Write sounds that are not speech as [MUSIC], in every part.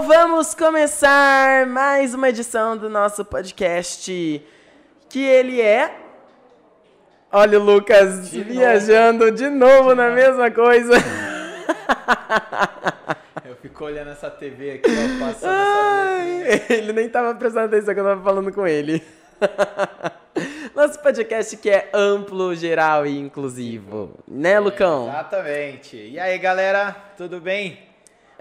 Então vamos começar mais uma edição do nosso podcast. Que ele é. Olha o Lucas De viajando de novo na mesma coisa. [LAUGHS] Eu fico olhando essa TV aqui, ó, passando Ai, essa ele nem tava prestando atenção que eu tava falando com ele. [LAUGHS] Nosso podcast que é amplo, geral e inclusivo. Né, Lucão? Exatamente. E aí, galera, tudo bem?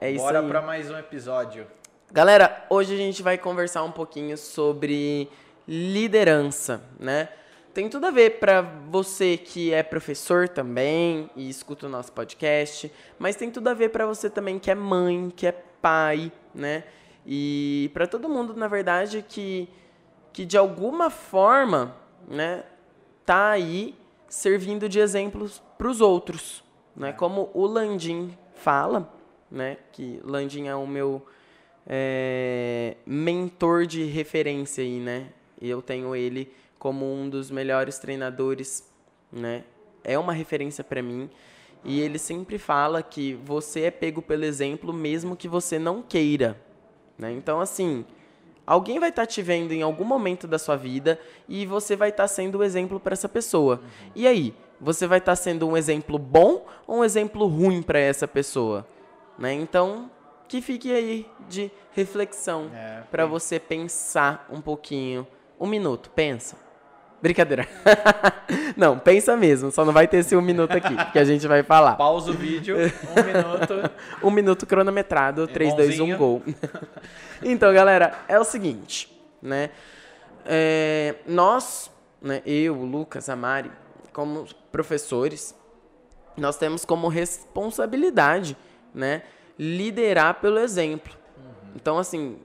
É isso Bora aí. pra mais um episódio. Galera, hoje a gente vai conversar um pouquinho sobre liderança, né? Tem tudo a ver para você que é professor também e escuta o nosso podcast, mas tem tudo a ver para você também que é mãe, que é pai, né? E para todo mundo, na verdade, que que de alguma forma, né, tá aí servindo de exemplos para os outros, né? Como o Landim fala, né? Que Landim é o meu é, mentor de referência aí, né? Eu tenho ele como um dos melhores treinadores, né? É uma referência para mim. E ele sempre fala que você é pego pelo exemplo mesmo que você não queira, né? Então assim, alguém vai estar te vendo em algum momento da sua vida e você vai estar sendo o exemplo para essa pessoa. E aí, você vai estar sendo um exemplo bom ou um exemplo ruim para essa pessoa, né? Então, que fique aí de reflexão É, para você pensar um pouquinho. Um minuto, pensa. Brincadeira. [LAUGHS] não, pensa mesmo, só não vai ter esse um minuto aqui, que a gente vai falar. Pausa o vídeo, um [LAUGHS] minuto. Um minuto cronometrado, 3, 2, 1, bonzinho. gol. [LAUGHS] então, galera, é o seguinte, né? É, nós, né, eu, o Lucas, a Mari, como professores, nós temos como responsabilidade, né, liderar pelo exemplo. Então, assim,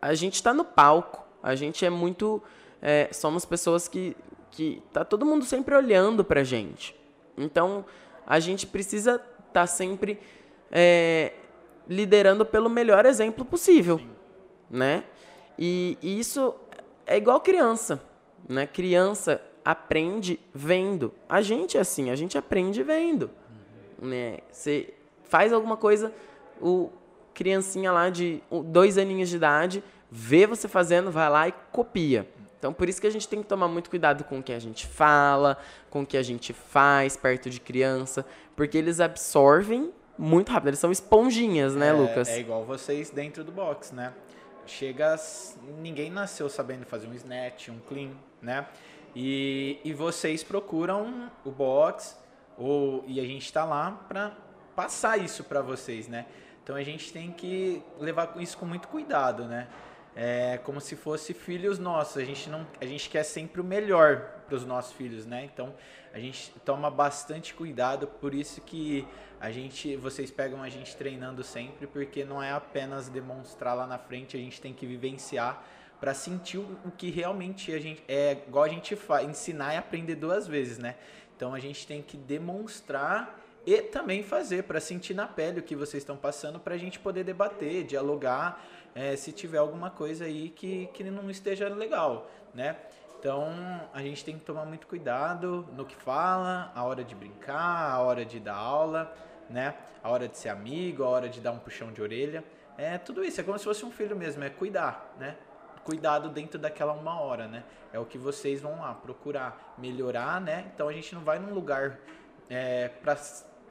a gente está no palco, a gente é muito, é, somos pessoas que, que tá todo mundo sempre olhando pra gente. Então, a gente precisa estar sempre é, liderando pelo melhor exemplo possível, né? E, e isso é igual criança, né? Criança aprende vendo. A gente é assim, a gente aprende vendo, né? Você faz alguma coisa, o criancinha lá de dois aninhos de idade vê você fazendo, vai lá e copia. Então, por isso que a gente tem que tomar muito cuidado com o que a gente fala, com o que a gente faz perto de criança, porque eles absorvem muito rápido. Eles são esponjinhas, né, é, Lucas? É igual vocês dentro do box, né? Chega, ninguém nasceu sabendo fazer um snatch, um clean, né? E, e vocês procuram o box, ou, e a gente tá lá pra passar isso pra vocês, né? Então a gente tem que levar isso com muito cuidado, né? É como se fosse filhos nossos. A gente não, a gente quer sempre o melhor para os nossos filhos, né? Então a gente toma bastante cuidado, por isso que a gente, vocês pegam a gente treinando sempre, porque não é apenas demonstrar lá na frente, a gente tem que vivenciar para sentir o o que realmente a gente é igual a gente faz, ensinar e aprender duas vezes, né? Então a gente tem que demonstrar e também fazer para sentir na pele o que vocês estão passando para a gente poder debater, dialogar, é, se tiver alguma coisa aí que, que não esteja legal, né? Então a gente tem que tomar muito cuidado no que fala, a hora de brincar, a hora de dar aula, né? A hora de ser amigo, a hora de dar um puxão de orelha. É tudo isso, é como se fosse um filho mesmo, é cuidar, né? Cuidado dentro daquela uma hora, né? É o que vocês vão lá procurar melhorar, né? Então a gente não vai num lugar é, para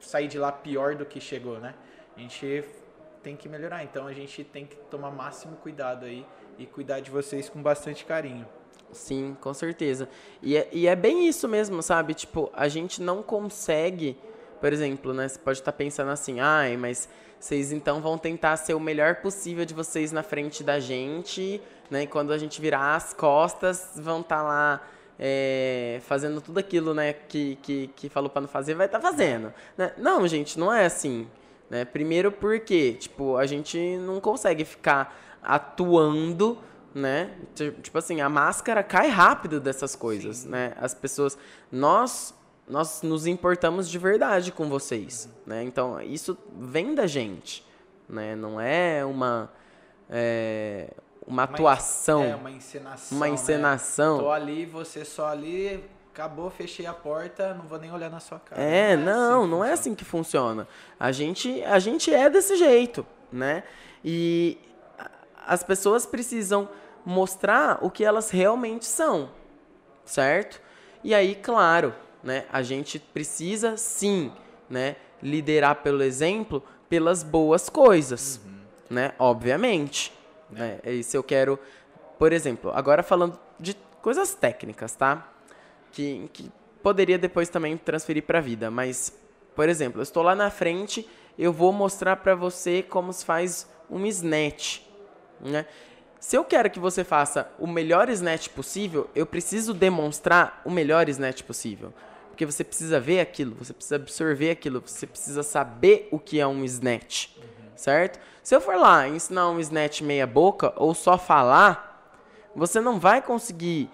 sair de lá pior do que chegou, né? A gente tem que melhorar, então a gente tem que tomar máximo cuidado aí e cuidar de vocês com bastante carinho. Sim, com certeza. E é, e é bem isso mesmo, sabe? Tipo, a gente não consegue, por exemplo, né? Você pode estar pensando assim, ai, mas vocês então vão tentar ser o melhor possível de vocês na frente da gente, né? E quando a gente virar as costas, vão estar lá é, fazendo tudo aquilo, né? Que, que, que falou pra não fazer, vai estar fazendo. Né? Não, gente, não é assim. Né? Primeiro porque, tipo, a gente não consegue ficar atuando né? Ti- Tipo assim, a máscara cai rápido dessas coisas, né? As pessoas, nós nós nos importamos de verdade com vocês, né? Então, isso vem da gente, né? Não é uma é, uma atuação, É uma encenação. uma né? encenação. Tô ali, você só ali, acabou, fechei a porta, não vou nem olhar na sua cara. É, não, que não é assim que funciona. A gente, a gente é desse jeito, né? E as pessoas precisam mostrar o que elas realmente são, certo? E aí, claro, né, a gente precisa sim, né, liderar pelo exemplo, pelas boas coisas, uhum. né? Obviamente. Né? É isso eu quero, por exemplo, agora falando de coisas técnicas, tá? Que, que poderia depois também transferir para a vida, mas, por exemplo, eu estou lá na frente, eu vou mostrar para você como se faz um snatch, né? Se eu quero que você faça o melhor snatch possível, eu preciso demonstrar o melhor snatch possível. Porque você precisa ver aquilo, você precisa absorver aquilo, você precisa saber o que é um snatch, uhum. Certo? Se eu for lá ensinar um snatch meia boca ou só falar, você não vai conseguir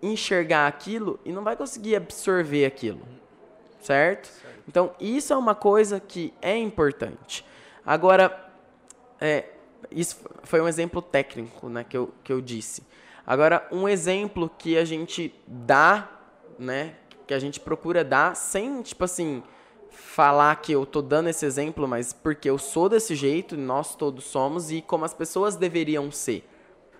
enxergar aquilo e não vai conseguir absorver aquilo, certo? certo. Então isso é uma coisa que é importante. Agora, é, isso foi um exemplo técnico, né, que eu, que eu disse. Agora, um exemplo que a gente dá, né, que a gente procura dar sem, tipo assim, falar que eu tô dando esse exemplo, mas porque eu sou desse jeito, nós todos somos e como as pessoas deveriam ser,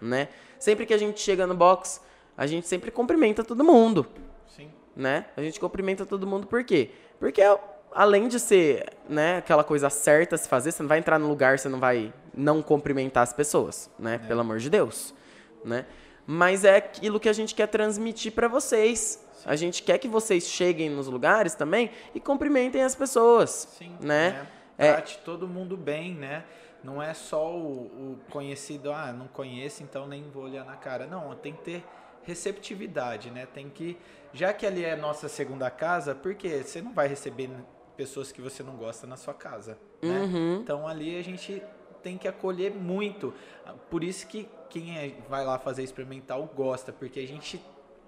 né? Sempre que a gente chega no box, a gente sempre cumprimenta todo mundo. Sim. Né? A gente cumprimenta todo mundo por quê? Porque além de ser, né, aquela coisa certa a se fazer, você não vai entrar no lugar, você não vai não cumprimentar as pessoas, né? É. Pelo amor de Deus, né? Mas é aquilo que a gente quer transmitir para vocês, a gente quer que vocês cheguem nos lugares também e cumprimentem as pessoas. Sim, né? É, trate é... todo mundo bem, né? Não é só o, o, conhecido, ah, não conheço, então nem vou olhar na cara. Não, tem que ter receptividade, né? Tem que, já que ali é nossa segunda casa, porque você não vai receber pessoas que você não gosta na sua casa, né? Uhum. Então ali a gente tem que acolher muito. Por isso que quem é, vai lá fazer experimental gosta, porque a gente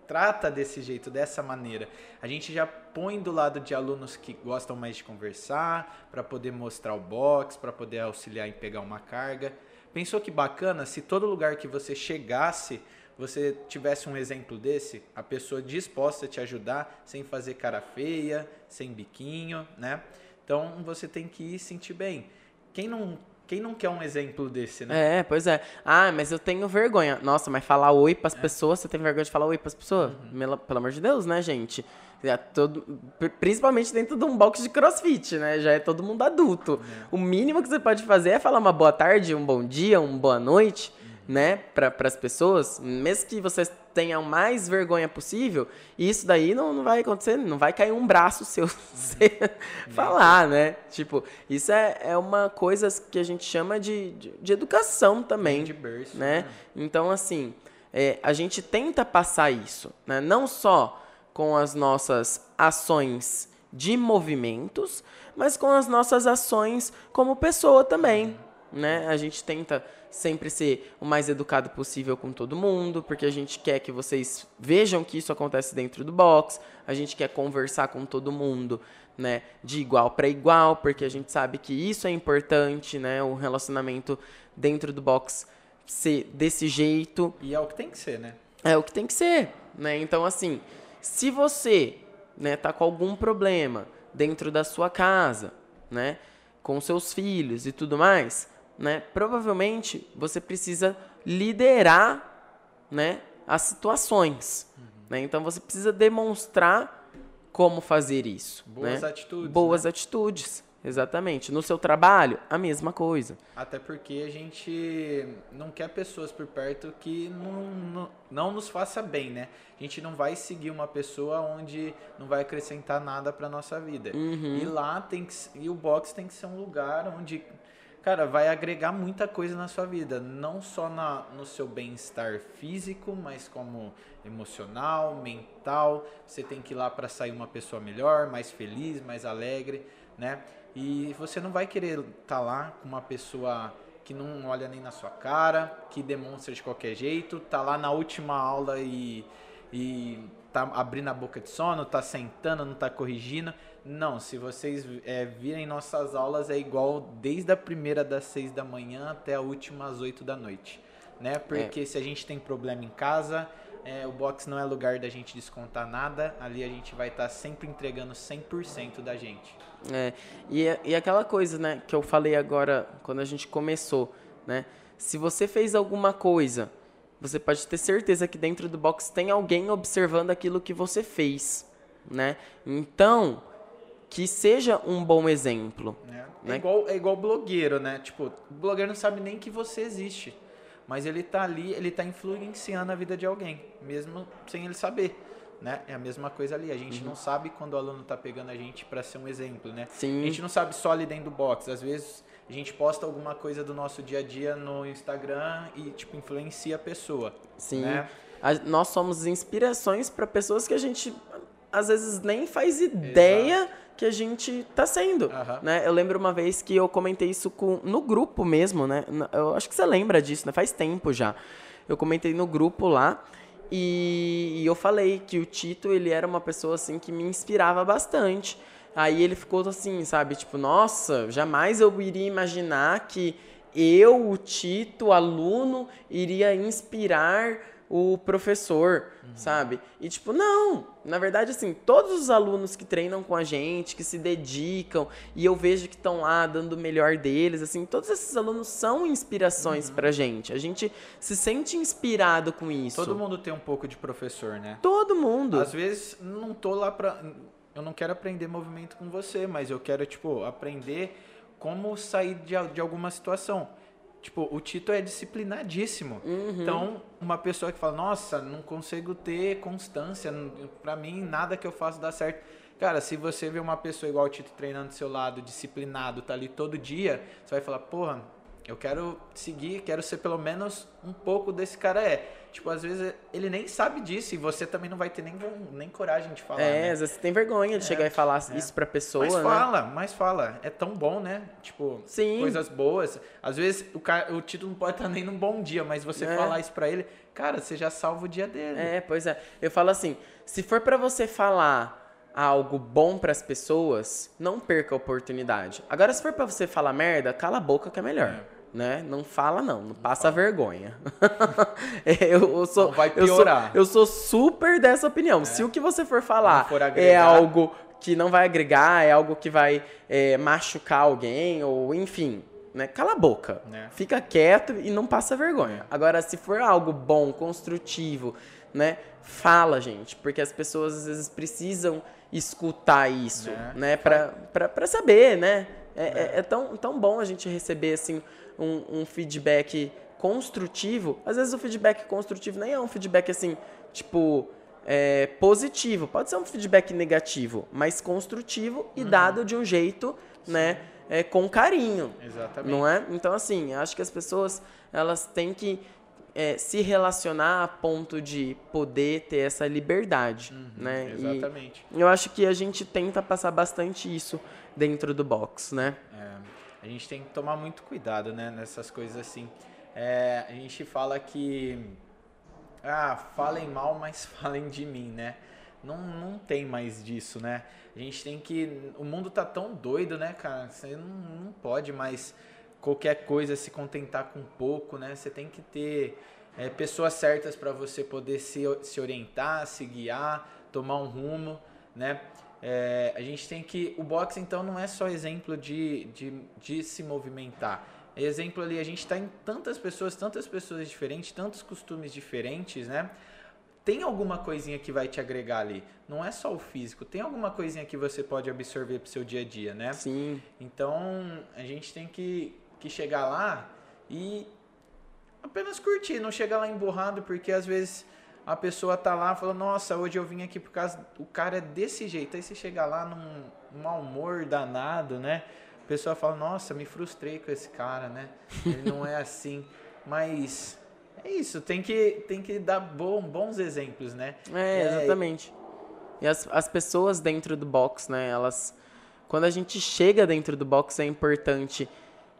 trata desse jeito, dessa maneira. A gente já põe do lado de alunos que gostam mais de conversar, para poder mostrar o box, para poder auxiliar em pegar uma carga. Pensou que bacana se todo lugar que você chegasse, você tivesse um exemplo desse, a pessoa disposta a te ajudar, sem fazer cara feia, sem biquinho, né? Então você tem que ir sentir bem. Quem não quem não quer um exemplo desse, né? É, pois é. Ah, mas eu tenho vergonha. Nossa, mas falar oi pras é. pessoas, você tem vergonha de falar oi pras pessoas? Uhum. Pelo amor de Deus, né, gente? É todo, principalmente dentro de um box de crossfit, né? Já é todo mundo adulto. Uhum. O mínimo que você pode fazer é falar uma boa tarde, um bom dia, uma boa noite né, para as pessoas, mesmo que vocês tenham mais vergonha possível, isso daí não, não vai acontecer, não vai cair um braço seu [LAUGHS] você falar, né? Tipo, isso é, é uma coisa que a gente chama de, de, de educação também, de berço, né? né? Então, assim, é, a gente tenta passar isso, né? Não só com as nossas ações de movimentos, mas com as nossas ações como pessoa também, né? A gente tenta sempre ser o mais educado possível com todo mundo, porque a gente quer que vocês vejam que isso acontece dentro do box, a gente quer conversar com todo mundo, né, de igual para igual, porque a gente sabe que isso é importante, né, o relacionamento dentro do box ser desse jeito. E é o que tem que ser, né? É o que tem que ser, né? Então assim, se você, né, tá com algum problema dentro da sua casa, né, com seus filhos e tudo mais, né, provavelmente você precisa liderar né, as situações. Uhum. Né? Então você precisa demonstrar como fazer isso. Boas né? atitudes. Boas né? atitudes. Exatamente. No seu trabalho, a mesma coisa. Até porque a gente não quer pessoas por perto que não, não, não nos faça bem, né? A gente não vai seguir uma pessoa onde não vai acrescentar nada para nossa vida. Uhum. E lá tem que e o box tem que ser um lugar onde cara, vai agregar muita coisa na sua vida, não só na, no seu bem-estar físico, mas como emocional, mental. Você tem que ir lá para sair uma pessoa melhor, mais feliz, mais alegre, né? E você não vai querer estar tá lá com uma pessoa que não olha nem na sua cara, que demonstra de qualquer jeito, tá lá na última aula e, e tá abrindo a boca de sono, tá sentando, não tá corrigindo. Não, se vocês é, virem nossas aulas, é igual desde a primeira das seis da manhã até a última às oito da noite. Né? Porque é. se a gente tem problema em casa, é, o box não é lugar da gente descontar nada, ali a gente vai estar tá sempre entregando 100% da gente. É, e, e aquela coisa, né, que eu falei agora, quando a gente começou, né? Se você fez alguma coisa, você pode ter certeza que dentro do box tem alguém observando aquilo que você fez, né? Então, que seja um bom exemplo. É, né? é igual, é igual blogueiro, né? Tipo, o blogueiro não sabe nem que você existe. Mas ele tá ali, ele tá influenciando a vida de alguém, mesmo sem ele saber. Né? É a mesma coisa ali. A gente Uhum. não sabe quando o aluno tá pegando a gente para ser um exemplo, né? Sim. A gente não sabe só ali dentro do box. Às vezes a gente posta alguma coisa do nosso dia a dia no Instagram e tipo influencia a pessoa. Sim. né? A- nós somos inspirações para pessoas que a gente às vezes nem faz ideia que a gente tá sendo, Aham. né? Eu lembro uma vez que eu comentei isso com, no grupo mesmo, né? Eu acho que você lembra disso, né? Faz tempo já. Eu comentei no grupo lá e, e eu falei que o Tito, ele era uma pessoa assim que me inspirava bastante. Aí ele ficou assim, sabe? Tipo, nossa, jamais eu iria imaginar que eu, o Tito, aluno, iria inspirar o professor, sabe? E tipo, não, na verdade assim, todos os alunos que treinam com a gente, que se dedicam, e eu vejo que estão lá dando o melhor deles, assim, todos esses alunos são inspirações pra gente. A gente se sente inspirado com isso. Todo mundo tem um pouco de professor, né? Todo mundo. Às vezes não tô lá pra. Eu não quero aprender movimento com você, mas eu quero, tipo, aprender como sair de, de alguma situação. Tipo, o Tito é disciplinadíssimo. Então, uma pessoa que fala, nossa, não consigo ter constância, pra mim nada que eu faço dá certo. Cara, se você vê uma pessoa igual o Tito treinando do seu lado, disciplinado, tá ali todo dia, você vai falar, porra, eu quero seguir, quero ser pelo menos um pouco desse cara é. Tipo, às vezes ele nem sabe disso e você também não vai ter nem, nem coragem de falar. é, né? às vezes você tem vergonha de chegar e falar isso pra pessoa, Mas né? fala, mas fala. É tão bom, né? Tipo, Sim. coisas boas. Às vezes o, cara, o título não pode estar nem num bom dia, mas você É. falar isso pra ele, cara, você já salva o dia dele. É, pois é. Eu falo assim, se for pra você falar algo bom pras pessoas, não perca a oportunidade. Agora, se for pra você falar merda, cala a boca que é melhor. É. Né? Não fala não, não passa vergonha. É, [LAUGHS] eu, eu sou, Não vai eu sou- piorar. Eu sou, super dessa opinião. Se o que você for falar Não for é algo que não vai agregar, é algo que vai é, machucar alguém, ou enfim, né? Cala a boca. Né. Fica quieto e não passa vergonha. Agora, se for algo bom, construtivo, né? Fala, gente, porque as pessoas às vezes precisam escutar isso, Né. né? Pra saber, né? É, é- é tão, tão bom a gente receber, assim, um, um feedback construtivo. Às vezes o feedback construtivo nem é um feedback, assim, tipo, é, positivo. Pode ser um feedback negativo, mas construtivo e dado de um jeito, né? É, com carinho. Exatamente. Não é? Então, assim, acho que as pessoas elas têm que é, se relacionar a ponto de poder ter essa liberdade, né? E Exatamente. eu acho que a gente tenta passar bastante isso dentro do box, né? É, a gente tem que tomar muito cuidado, né, nessas coisas assim. É, a gente fala que ah, falem mal, mas [LAUGHS] falem de mim, né? Não, não tem mais disso, né? A gente tem que. O mundo tá tão doido, né, cara? Você não, não pode mais qualquer coisa se contentar com pouco, né? Você tem que ter é, pessoas certas para você poder se, se orientar, se guiar, tomar um rumo, né? É, a gente tem que. O boxe, então, não é só exemplo de, de, de se movimentar. É exemplo ali, a gente está em tantas pessoas, tantas pessoas diferentes, tantos costumes diferentes, né? Tem alguma coisinha que vai te agregar ali. Não é só o físico, tem alguma coisinha que você pode absorver pro seu dia a dia, né? Sim. Então a gente tem que, que chegar lá e apenas curtir, não chegar lá emburrado, porque às vezes a pessoa tá lá falando, nossa, hoje eu vim aqui por causa. O cara é desse jeito. Aí você chega lá num, mau humor danado, né? A pessoa fala, nossa, me frustrei com esse cara, né? Ele não é assim. Mas é isso, tem que, tem que dar bom, bons exemplos, né? É, exatamente. E as, as pessoas dentro do box, né, elas. Quando a gente chega dentro do box é importante.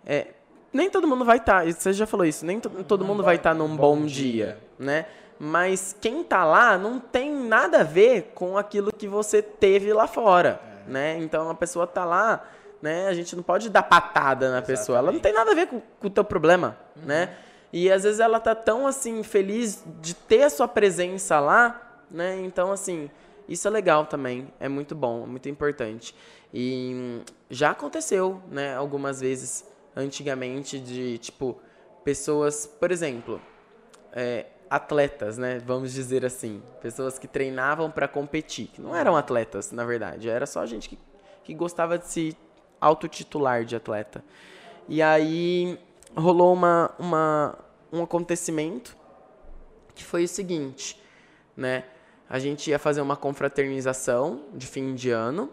É, nem todo mundo vai estar, você já falou isso, nem to- todo mundo vai estar num bom, dia, né? Mas quem tá lá não tem nada a ver com aquilo que você teve lá fora, né? Então a pessoa tá lá, né? A gente não pode dar patada na pessoa, ela não tem nada a ver com, com o teu problema, né? E às vezes ela tá tão assim feliz de ter a sua presença lá, né? Então assim, isso é legal também, é muito bom, é muito importante. E hum, já aconteceu, né, algumas vezes antigamente de tipo pessoas, por exemplo, é, atletas, né? Vamos dizer assim, pessoas que treinavam para competir, que não eram atletas, na verdade, era só gente que, que gostava de se autotitular de atleta. E aí rolou uma, uma, um acontecimento que foi o seguinte, né? A gente ia fazer uma confraternização de fim de ano,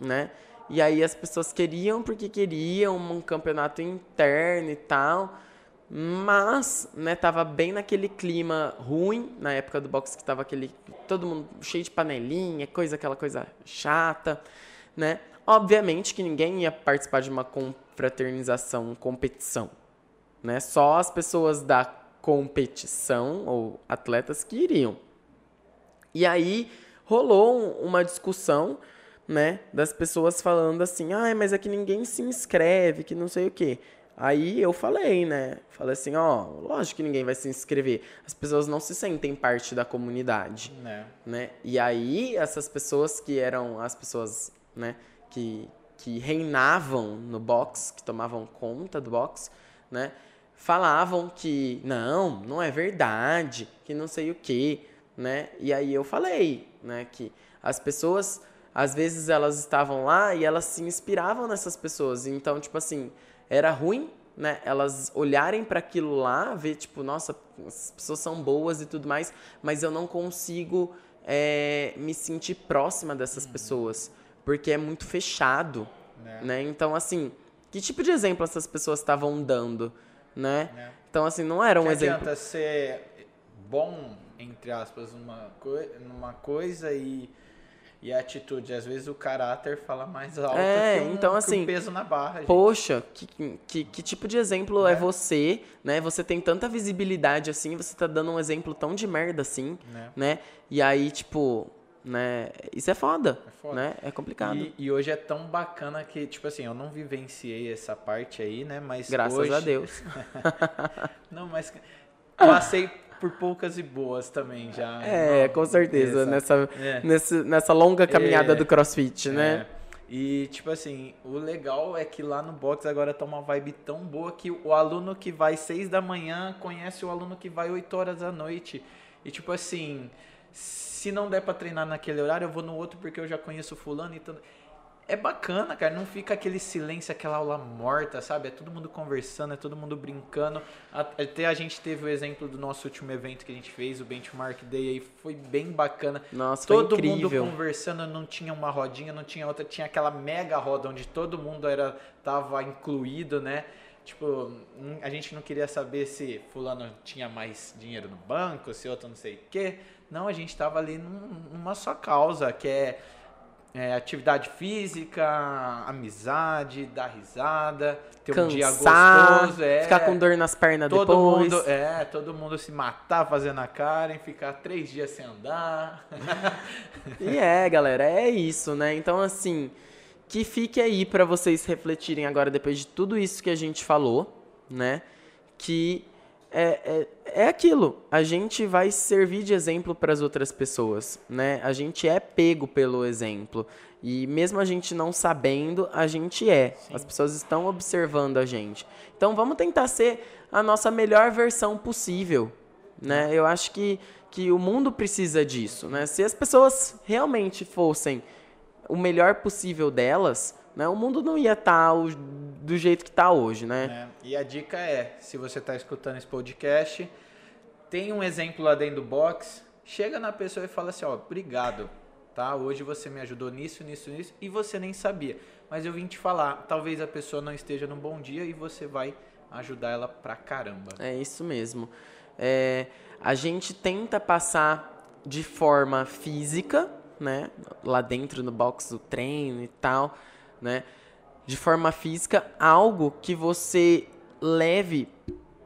né? E aí as pessoas queriam porque queriam um campeonato interno e tal. Mas, né, tava bem naquele clima ruim, na época do boxe que tava aquele todo mundo cheio de panelinha, coisa aquela coisa chata, né? Obviamente que ninguém ia participar de uma confraternização, competição, né? Só as pessoas da competição ou atletas que iriam. E aí rolou uma discussão, né, das pessoas falando assim: "Ah, mas é que ninguém se inscreve, que não sei o quê". Aí eu falei, né? Falei assim, ó, lógico que ninguém vai se inscrever. As pessoas não se sentem parte da comunidade, É. né? E aí essas pessoas que eram as pessoas, né, que que reinavam no box, que tomavam conta do box, né? Falavam que não, não é verdade, que não sei o quê, né? E aí eu falei, né, que as pessoas às vezes elas estavam lá e elas se inspiravam nessas pessoas. Então, tipo assim, era ruim, né? Elas olharem para aquilo lá, ver tipo, nossa, as pessoas são boas e tudo mais, mas eu não consigo é, me sentir próxima dessas pessoas, porque é muito fechado, Né? né? Então, assim, que tipo de exemplo essas pessoas estavam dando, né? Né? Então, assim, não era um que exemplo. adianta ser bom, entre aspas, numa, coi numa coisa e, e a atitude. Às vezes o caráter fala mais alto É, que, um, então, assim, um peso na barra. gente. Poxa, que, que, que tipo de exemplo é. É. você, né? Você tem tanta visibilidade assim, você tá dando um exemplo tão de merda assim, Né? né? E aí, tipo, né? Isso é foda, É foda. né? É complicado. E, e hoje é tão bacana que, tipo assim, eu não vivenciei essa parte aí, né? Mas Graças hoje... a Deus. [LAUGHS] Não, mas passei por poucas e boas também já. É, Não, com certeza, essa- nessa, É. nesse, nessa longa caminhada É. do crossfit, né? É. E, tipo assim, o legal é que lá no box agora tá uma vibe tão boa que o aluno que vai 6 da manhã conhece o aluno que vai 8 horas da noite. E, tipo assim, se não der pra treinar naquele horário, eu vou no outro porque eu já conheço fulano e tudo. É bacana, cara. Não fica aquele silêncio, aquela aula morta, sabe? É todo mundo conversando, é todo mundo brincando. Até a gente teve o exemplo do nosso último evento que a gente fez, o Benchmark Day aí. Foi bem bacana. Nossa, foi Todo mundo incrível. conversando, não tinha uma rodinha, não tinha outra, tinha aquela mega roda onde todo mundo era tava incluído, né? Tipo, hum, a gente não queria saber se fulano tinha mais dinheiro no banco, se outro não sei o quê. Não, a gente tava ali num- numa só causa, que é, é, atividade física, amizade, dar risada, ter um dia Cansar, gostoso, é, ficar com dor nas pernas todo depois. mundo, é, todo mundo se matar fazendo a cara, e ficar três dias sem andar. E é, galera, é isso, né? Então, assim, que fique aí pra vocês refletirem agora, depois de tudo isso que a gente falou, né? Que é, é, é aquilo, a gente vai servir de exemplo para as outras pessoas, né? A gente é pego pelo exemplo. E mesmo a gente não sabendo, a gente é. As pessoas estão observando a gente. Então vamos tentar ser a nossa melhor versão possível, né? Eu acho que, que o mundo precisa disso, né? Se as pessoas realmente fossem o melhor possível delas, né? O mundo não ia estar do jeito que está hoje, né? né? E a dica é, se você está escutando esse podcast, tem um exemplo lá dentro do box, chega na pessoa e fala assim, ó, obrigado, tá? Hoje você me ajudou nisso, nisso, nisso, e você nem sabia. Mas eu vim te falar, talvez a pessoa não esteja num bom dia e você vai ajudar ela pra caramba. É isso mesmo. É, a gente tenta passar de forma física, né? Lá dentro no box do treino e tal, né? De forma física, algo que você leve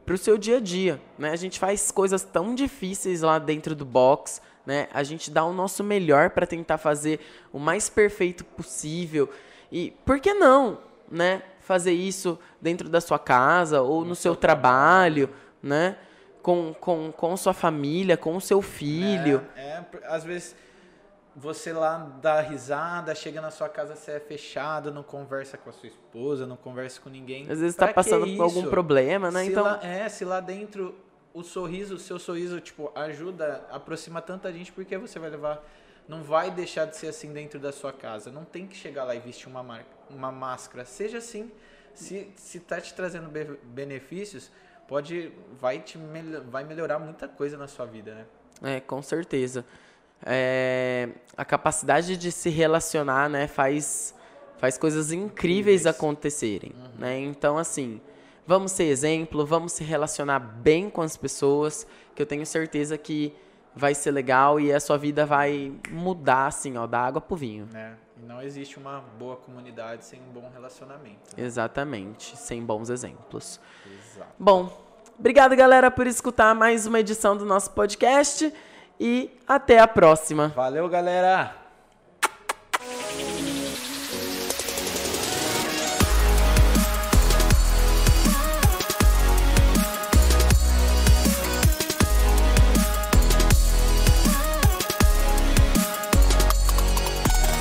pro seu dia a dia, né? A gente faz coisas tão difíceis lá dentro do box, né? A gente dá o nosso melhor para tentar fazer o mais perfeito possível. E por que não, né? Fazer isso dentro da sua casa ou no, seu trabalho, né? Com, com, com sua família, com o seu filho. É, é, às vezes você lá dá risada, chega na sua casa, você é fechado, não conversa com a sua esposa, não conversa com ninguém. Às vezes tá Pra passando por algum problema, né? Se Então, lá- é, se lá dentro o sorriso, o seu sorriso, tipo, ajuda, aproxima tanta gente, porque você vai levar. Não vai deixar de ser assim dentro da sua casa. Não tem que chegar lá e vestir uma, mar- uma máscara. Seja assim. Se, se tá te trazendo be- benefícios, pode. Vai, te mel- vai melhorar muita coisa na sua vida, né? É, com certeza. É, a capacidade de se relacionar, né, faz, faz coisas incríveis acontecerem, né? Então, assim, vamos ser exemplo, vamos se relacionar bem com as pessoas, que eu tenho certeza que vai ser legal e a sua vida vai mudar, assim, ó, da água pro vinho. né? E não existe uma boa comunidade sem um bom relacionamento. né? Exatamente, sem bons exemplos. Exato. Bom, obrigado, galera, por escutar mais uma edição do nosso podcast e até a próxima. Valeu, galera!